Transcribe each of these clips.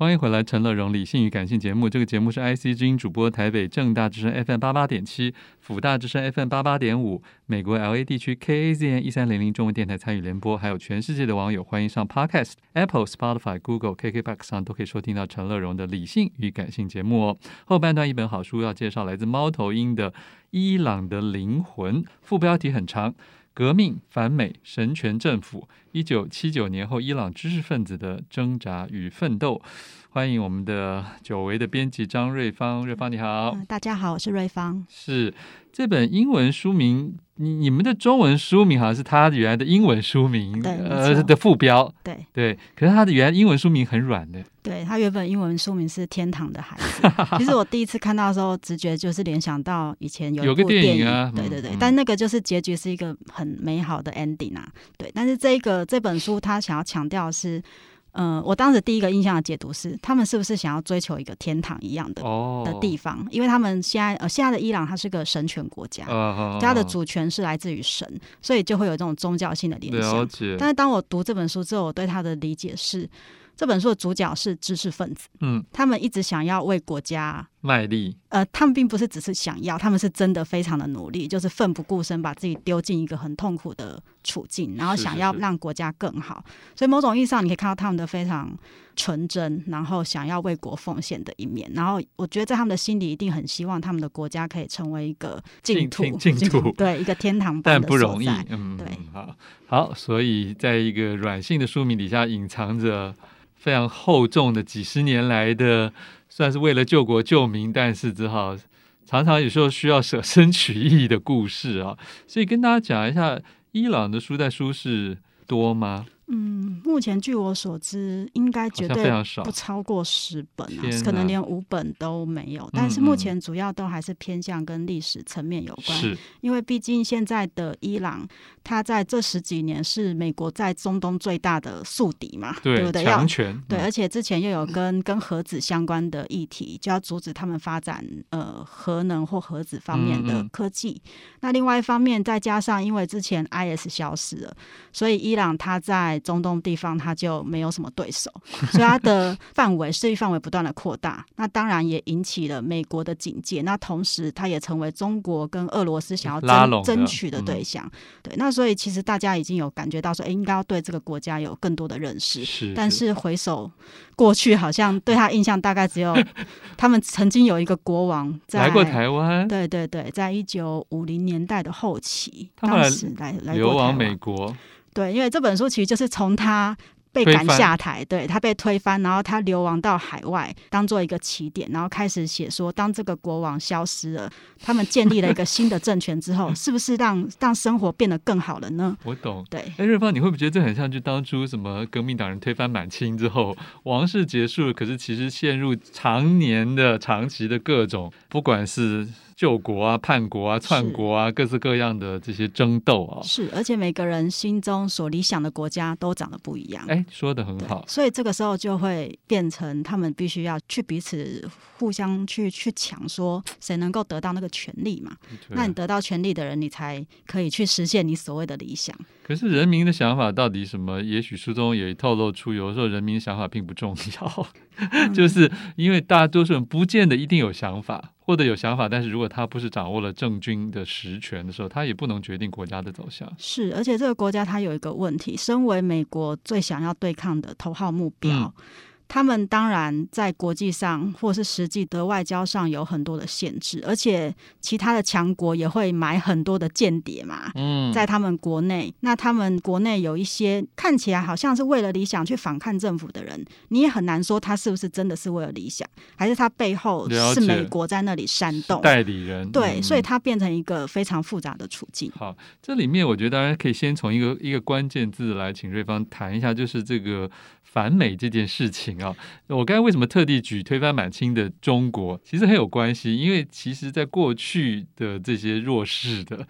欢迎回来，陈乐融理性与感性节目。这个节目是 IC 之音主播，台北正大之声 FM 八八点七，辅大之声 FM 八八点五，美国 LA 地区 KAZN 一三零零中文电台参与联播，还有全世界的网友欢迎上 Podcast、Apple、Spotify、Google、KKBox 上都可以收听到陈乐融的理性与感性节目哦。后半段一本好书要介绍，来自猫头鹰的《伊朗的灵魂》，副标题很长。革命、反美、神权政府，一九七九年后伊朗知识分子的挣扎与奋斗。欢迎我们的久违的编辑张瑞芳，瑞芳你好。大家好，我是瑞芳。是这本英文书名，你你们的中文书名好像是他原来的英文书名，对，呃的副标，对对。可是他的原来英文书名很软的，对，他原本英文书名是《天堂的孩子》。其实我第一次看到的时候，直觉就是联想到以前有有个电影啊，对对对。嗯、但那个就是结局是一个很美好的 ending 啊，对。但是这个这本书他想要强调的是。嗯、呃，我当时第一个印象的解读是，他们是不是想要追求一个天堂一样的、oh. 的地方？因为他们现在呃，现在的伊朗它是个神权国家，它、uh, 的主权是来自于神，所以就会有这种宗教性的联想。但是当我读这本书之后，我对他的理解是。这本书的主角是知识分子，嗯，他们一直想要为国家卖力，呃，他们并不是只是想要，他们是真的非常的努力，就是奋不顾身把自己丢进一个很痛苦的处境，然后想要让国家更好。是是是，所以某种意义上，你可以看到他们的非常纯真，然后想要为国奉献的一面。然后我觉得在他们的心里，一定很希望他们的国家可以成为一个净土，净土，对，一个天堂，但不容易。嗯，对，好，好，所以在一个软性的书名底下隐藏着。非常厚重的几十年来的，算是为了救国救民，但是只好常常有时候需要舍身取义的故事啊。所以跟大家讲一下，伊朗的书在书市多吗？嗯，目前据我所知，应该绝对不超过十本啊，可能连五本都没有。但是目前主要都还是偏向跟历史层面有关，是因为毕竟现在的伊朗，它在这十几年是美国在中东最大的宿敌嘛，对，对不对？强权，对，而且之前又有 跟跟核子相关的议题，就要阻止他们发展呃核能或核子方面的科技。那另外一方面，再加上因为之前 IS 消失了，所以伊朗它在中东地方他就没有什么对手，所以他的范围势力范围不断的扩大，那当然也引起了美国的警戒。那同时，他也成为中国跟俄罗斯想要争争取的对象。对，那所以其实大家已经有感觉到说，哎，应该要对这个国家有更多的认识。是，但是回首过去，好像对他印象大概只有 他们曾经有一个国王在来过台湾。对对对，在一九五零年代的后期，当时来来流亡美国。对，因为这本书其实就是从他被赶下台，对，他被推翻，然后他流亡到海外，当做一个起点，然后开始写说，当这个国王消失了，他们建立了一个新的政权之后，是不是让让生活变得更好了呢？我懂，对。哎，瑞芳，你会不会觉得这很像就当初什么革命党人推翻满清之后，王室结束了，可是其实陷入常年的、长期的各种，不管是。救国啊，叛国啊，篡国啊，各式各样的这些争斗啊，是，而且每个人心中所理想的国家都长得不一样。哎，说的很好。所以这个时候就会变成他们必须要去彼此互相去去抢，说谁能够得到那个权利嘛？那你得到权利的人，你才可以去实现你所谓的理想。可是人民的想法到底什么？也许书中也透露出，有的时候人民的想法并不重要，嗯、就是因为大多数人不见得一定有想法。或者有想法，但是如果他不是掌握了政军的实权的时候，他也不能决定国家的走向。是，而且这个国家它有一个问题，身为美国最想要对抗的头号目标。嗯他们当然在国际上或是实际的外交上有很多的限制，而且其他的强国也会买很多的间谍嘛。嗯，在他们国内，那他们国内有一些看起来好像是为了理想去反抗政府的人，你也很难说他是不是真的是为了理想，还是他背后是美国在那里煽动代理人。对，所以他变成一个非常复杂的处境。好，这里面我觉得大家可以先从一个一个关键字来请瑞芳谈一下，就是这个反美这件事情。啊，我刚才为什么特地举推翻满清的中国？其实很有关系，因为其实在过去的这些弱势的，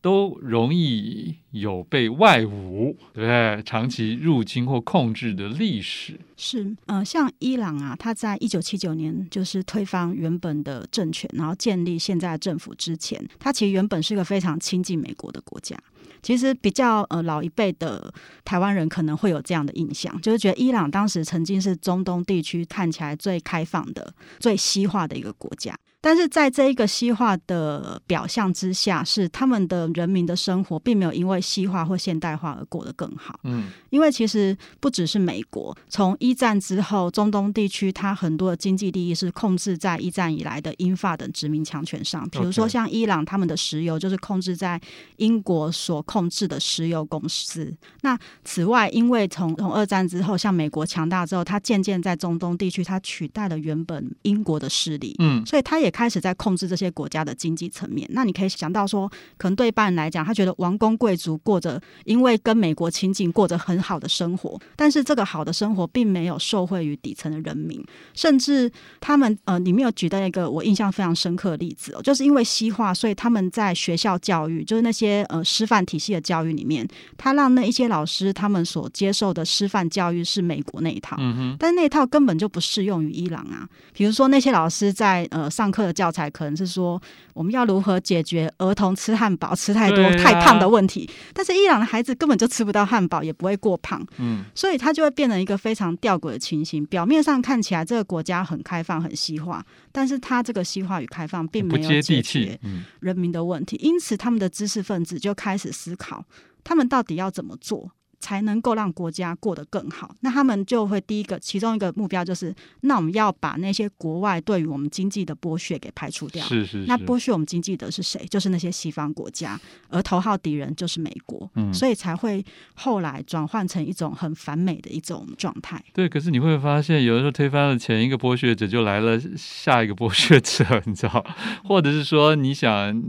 都容易有被外侮，对不对？长期入侵或控制的历史。是，呃，像伊朗啊，他在一九七九年就是推翻原本的政权，然后建立现在的政府之前，他其实原本是一个非常亲近美国的国家。其实比较呃老一辈的台湾人可能会有这样的印象，就是觉得伊朗当时曾经是中东地区看起来最开放的、最西化的一个国家。但是在这一个西化的表象之下，是他们的人民的生活并没有因为西化或现代化而过得更好。嗯，因为其实不只是美国，从一战之后，中东地区它很多的经济利益是控制在一战以来的英法等殖民强权上。比如说像伊朗，他们的石油就是控制在英国所控制的石油公司。那此外，因为从从二战之后，像美国强大之后，它渐渐在中东地区，它取代了原本英国的势力。嗯，所以它也。开始在控制这些国家的经济层面，那你可以想到说，可能对一般人来讲，他觉得王公贵族过着因为跟美国亲近，过着很好的生活，但是这个好的生活并没有受惠于底层的人民，甚至他们呃，里面有举到一个我印象非常深刻的例子哦，就是因为西化，所以他们在学校教育，就是那些呃师范体系的教育里面，他让那一些老师他们所接受的师范教育是美国那一套，嗯哼，但是那一套根本就不适用于伊朗啊，比如说那些老师在呃上课。的教材可能是说，我们要如何解决儿童吃汉堡吃太多太胖的问题，但是伊朗的孩子根本就吃不到汉堡，也不会过胖，嗯，所以他就会变成一个非常吊诡的情形。表面上看起来这个国家很开放很西化，但是它这个西化与开放并没有解决人民的问题，因此他们的知识分子就开始思考，他们到底要怎么做。才能够让国家过得更好。那他们就会第一个，其中一个目标就是，那我们要把那些国外对于我们经济的剥削给排除掉。是是是。那剥削我们经济的是谁？就是那些西方国家，而头号敌人就是美国。嗯。所以才会后来转换成一种很反美的一种状态。对，可是你会发现，有的时候推翻了前一个剥削者，就来了下一个剥削者，你知道？或者是说，你想，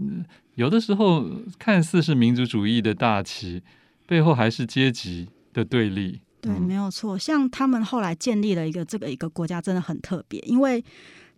有的时候看似是民族主义的大旗。背后还是阶级的对立。对，没有错。像他们后来建立了一个这个一个国家，真的很特别，因为。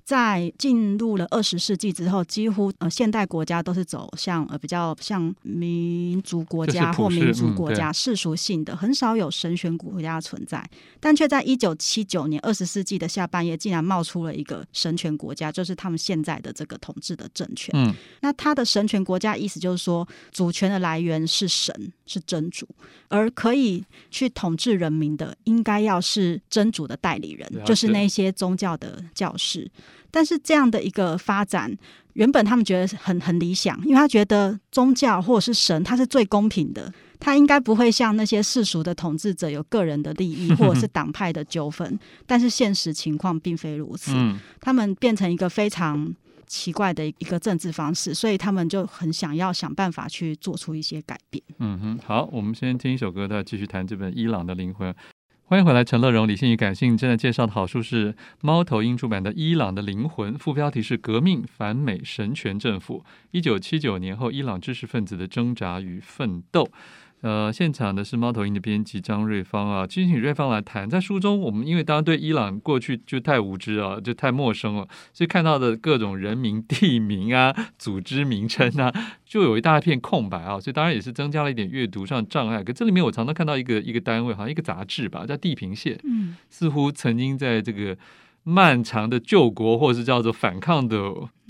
在进入了二十世纪之后，几乎呃现代国家都是走向呃比较像民族国家或民族国家世俗性的，很少有神权国家的存在。但却在一九七九年二十世纪的下半叶，竟然冒出了一个神权国家，就是他们现在的这个统治的政权。嗯，那他的神权国家意思就是说，主权的来源是神，是真主，而可以去统治人民的，应该要是真主的代理人，就是那些宗教的教士。但是这样的一个发展，原本他们觉得很很理想，因为他觉得宗教或者是神，他是最公平的，他应该不会像那些世俗的统治者有个人的利益 或者是党派的纠纷。但是现实情况并非如此，他们变成一个非常奇怪的一个政治方式，所以他们就很想要想办法去做出一些改变。嗯哼，好，我们先听一首歌，再继续谈这本《伊朗的灵魂》。欢迎回来，陈乐融，理性与感性正在介绍的好书是猫头鹰出版的《伊朗的灵魂》，副标题是“革命、反美、神权政府：一九七九年后伊朗知识分子的挣扎与奋斗”。呃，现场的是猫头鹰的编辑张瑞芳啊，请瑞芳来谈。在书中，我们因为当然对伊朗过去就太无知啊，就太陌生了，所以看到的各种人名、地名啊、组织名称啊，就有一大片空白啊，所以当然也是增加了一点阅读上障碍。可这里面我常常看到一个一个单位，好像一个杂志吧，叫《地平线》，嗯，似乎曾经在这个漫长的救国或是叫做反抗的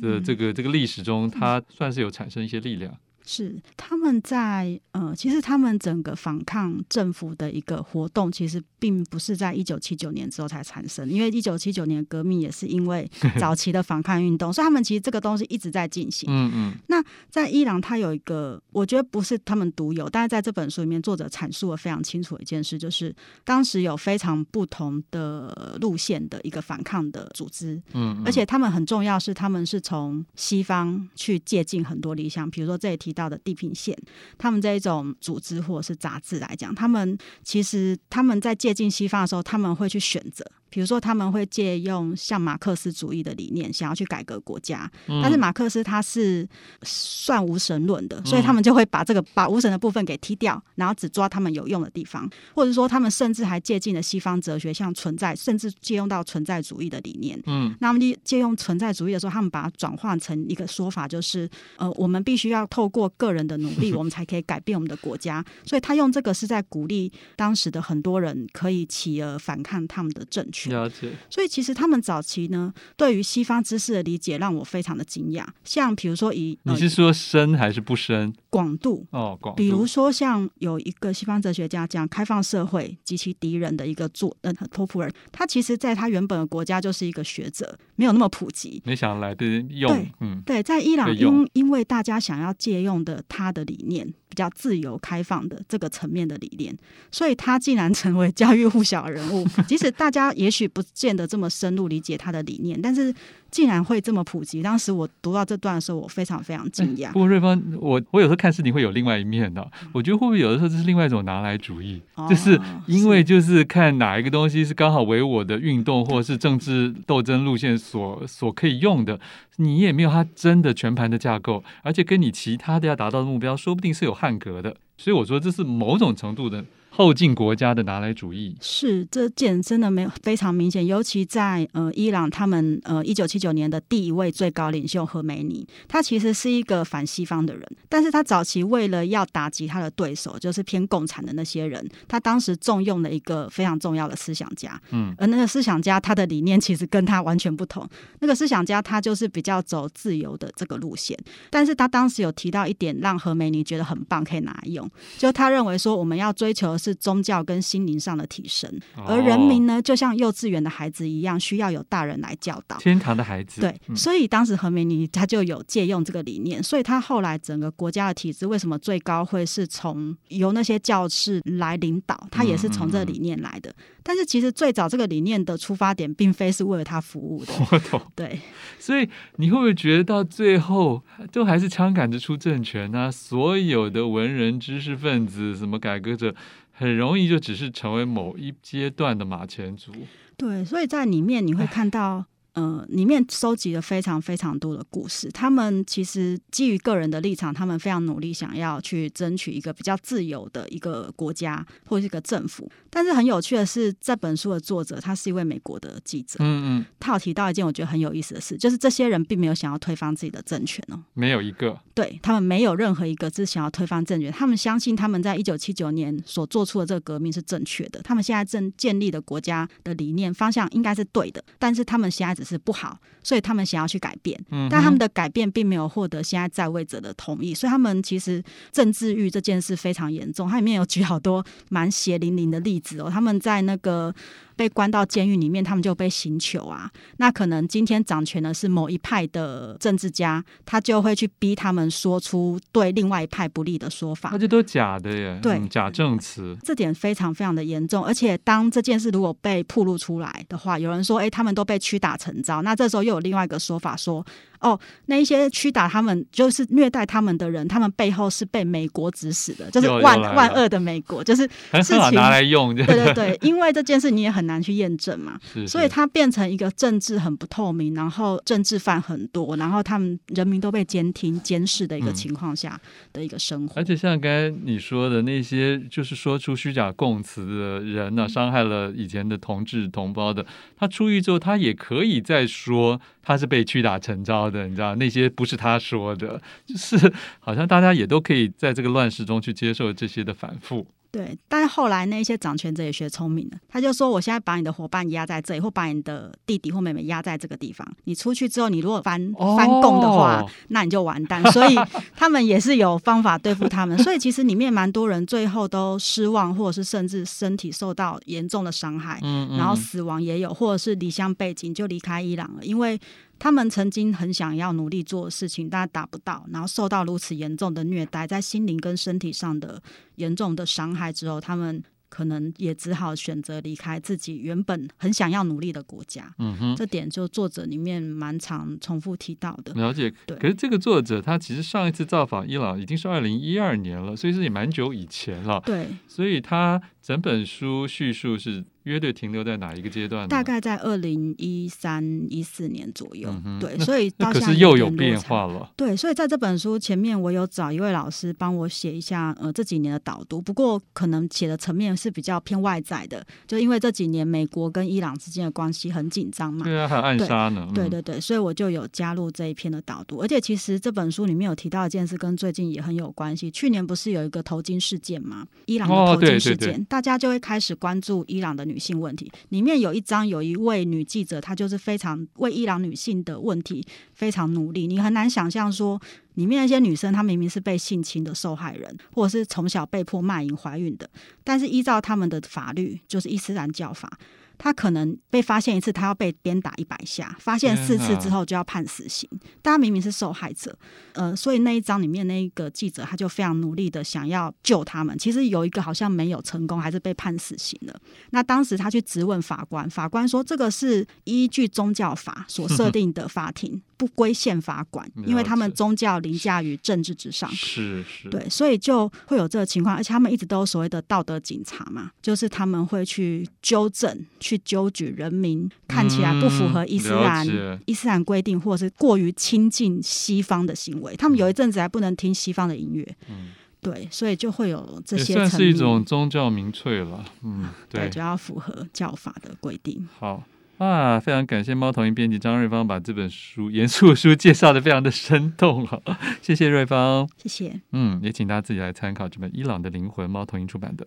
的这个这个历史中，它算是有产生一些力量。是他们在呃，其实他们整个反抗政府的一个活动，其实并不是在一九七九年之后才产生，因为一九七九年革命也是因为 早期的反抗运动，所以他们其实这个东西一直在进行。嗯嗯。那在伊朗，它有一个我觉得不是他们独有，但是在这本书里面，作者阐述了非常清楚的一件事，就是当时有非常不同的路线的一个反抗的组织。嗯嗯。而且他们很重要，是他们是从西方去借鉴很多理想，比如说这里提到。的地平线，他们这一种组织或者是杂志来讲，他们其实他们在接近西方的时候，他们会去选择。比如说，他们会借用像马克思主义的理念，想要去改革国家。嗯、但是马克思他是算无神论的，所以他们就会把这个把无神的部分给踢掉，然后只抓他们有用的地方。或者说，他们甚至还借鉴了西方哲学，像存在，甚至借用到存在主义的理念。嗯，那么借用存在主义的时候，他们把它转换成一个说法，就是呃，我们必须要透过个人的努力，我们才可以改变我们的国家。所以他用这个是在鼓励当时的很多人可以起而反抗他们的政权。全。了解。所以其实他们早期呢，对于西方知识的理解让我非常的惊讶。像比如说以，你是说深还是不深？广度哦，广度。比如说像有一个西方哲学家讲开放社会及其敌人的一个作，呃，托普尔，他其实在他原本的国家就是一个学者，没有那么普及。没想来的用，对，嗯，对，在伊朗因因为大家想要借用的他的理念。比较自由开放的这个层面的理念，所以他竟然成为家喻户晓人物。即使大家也许不见得这么深入理解他的理念，但是竟然会这么普及。当时我读到这段的时候，我非常非常惊讶。不过瑞芳，我我有时候看事情会有另外一面的。我觉得会不会有的时候这是另外一种拿来主义，哦、就是因为就是看哪一个东西是刚好为我的运动或者是 政治斗争路线所所可以用的。你也没有它真的全盘的架构，而且跟你其他的要达到的目标，说不定是有汉格的。所以我说这是某种程度的。后进国家的拿来主义。是这件真的没有非常明显，尤其在呃伊朗，他们呃一九七九年的第一位最高领袖何梅尼，他其实是一个反西方的人，但是他早期为了要打击他的对手，就是偏共产的那些人，他当时重用了一个非常重要的思想家，嗯，而那个思想家他的理念其实跟他完全不同，那个思想家他就是比较走自由的这个路线，但是他当时有提到一点让何梅尼觉得很棒，可以拿来用，就他认为说我们要追求的是。宗教跟心灵上的提升，而人民呢，就像幼稚园的孩子一样，需要有大人来教导。天堂的孩子，对，所以当时何梅尼他就有借用这个理念，所以他后来整个国家的体制为什么最高会是从由那些教士来领导，他也是从这个理念来的。但是其实最早这个理念的出发点，并非是为了他服务的。我懂，对。所以你会不会觉得到最后都还是枪杆子出政权呢？所有的文人、知识分子、什么改革者。很容易就只是成为某一阶段的马前卒。对，所以在里面你会看到。呃，里面收集了非常非常多的故事。他们其实基于个人的立场，他们非常努力，想要去争取一个比较自由的一个国家或者是一个政府。但是很有趣的是，这本书的作者他是一位美国的记者。嗯嗯，他有提到一件我觉得很有意思的事，就是这些人并没有想要推翻自己的政权哦，没有一个。对，他们没有任何一个是想要推翻政权。他们相信他们在一九七九年所做出的这个革命是正确的。他们现在正建立的国家的理念方向应该是对的，但是他们现在只是不好，所以他们想要去改变，但他们的改变并没有获得现在在位者的同意，所以他们其实政治欲这件事非常严重。它里面有举好多蛮血淋淋的例子哦，他们在那个。被关到监狱里面，他们就被刑求啊。那可能今天掌权的是某一派的政治家，他就会去逼他们说出对另外一派不利的说法。那这都假的耶，对，嗯、假证词。这点非常非常的严重。而且当这件事如果被曝露出来的话，有人说，哎，他们都被屈打成招。那这时候又有另外一个说法说。哦，那一些屈打他们就是虐待他们的人，他们背后是被美国指使的，就是万万恶的美国，就是 事情拿来用。对对 对，因为这件事你也很难去验证嘛，是是所以它变成一个政治很不透明，然后政治犯很多，然后他们人民都被监听监视的一个情况下的一个生活。嗯、而且像刚才你说的那些，就是说出虚假供词的人呢、啊，伤害了以前的同志同胞的，他出狱之后，他也可以再说他是被屈打成招的。的，你知道那些不是他说的，就是好像大家也都可以在这个乱世中去接受这些的反复。对，但是后来那些掌权者也学聪明了，他就说：“我现在把你的伙伴压在这里，或把你的弟弟或妹妹压在这个地方。你出去之后，你如果翻翻供的话，哦、那你就完蛋。”所以他们也是有方法对付他们。所以其实里面蛮多人最后都失望，或者是甚至身体受到严重的伤害，嗯嗯然后死亡也有，或者是离乡背井就离开伊朗了，因为。他们曾经很想要努力做的事情，但达不到，然后受到如此严重的虐待，在心灵跟身体上的严重的伤害之后，他们可能也只好选择离开自己原本很想要努力的国家。嗯哼，这点就作者里面蛮常重复提到的。了解，对。可是这个作者他其实上一次造访伊朗已经是二零一二年了，所以是也蛮久以前了。对，所以他整本书叙述是。乐队停留在哪一个阶段？大概在二零一三一四年左右。嗯、对，所以到可是又有变化了。对，所以在这本书前面，我有找一位老师帮我写一下呃这几年的导读。不过可能写的层面是比较偏外在的，就因为这几年美国跟伊朗之间的关系很紧张嘛。对啊，还有暗杀呢。对，对对对，所以我就有加入这一篇的导读。而且其实这本书里面有提到一件事，跟最近也很有关系。去年不是有一个头巾事件吗？伊朗的头巾事件，大家就会开始关注伊朗的女性问题。里面有一张有一位女记者，她就是非常为伊朗女性的问题非常努力。你很难想象说，里面那些女生她明明是被性侵的受害人，或者是从小被迫卖淫怀孕的，但是依照他们的法律，就是伊斯兰教法。他可能被发现一次，他要被鞭打一百下；发现四次之后，就要判死刑。大家明明是受害者，呃，所以那一章里面那一个记者，他就非常努力的想要救他们。其实有一个好像没有成功，还是被判死刑了。那当时他去质问法官，法官说这个是依据宗教法所设定的法庭，不归宪法管，因为他们宗教凌驾于政治之上。是是，对，所以就会有这个情况。而且他们一直都有所谓的道德警察嘛，就是他们会去纠正。去纠举人民看起来不符合伊斯兰、嗯、伊斯兰规定，或者是过于亲近西方的行为。他们有一阵子还不能听西方的音乐，嗯，对，所以就会有这些。算是一种宗教民粹了，嗯，对，对，就要符合教法的规定。好啊，非常感谢猫头鹰编辑张瑞芳把这本书严肃书介绍的非常的生动，啊，谢谢瑞芳，谢谢，嗯，也请大家自己来参考这本《伊朗的灵魂》，猫头鹰出版的。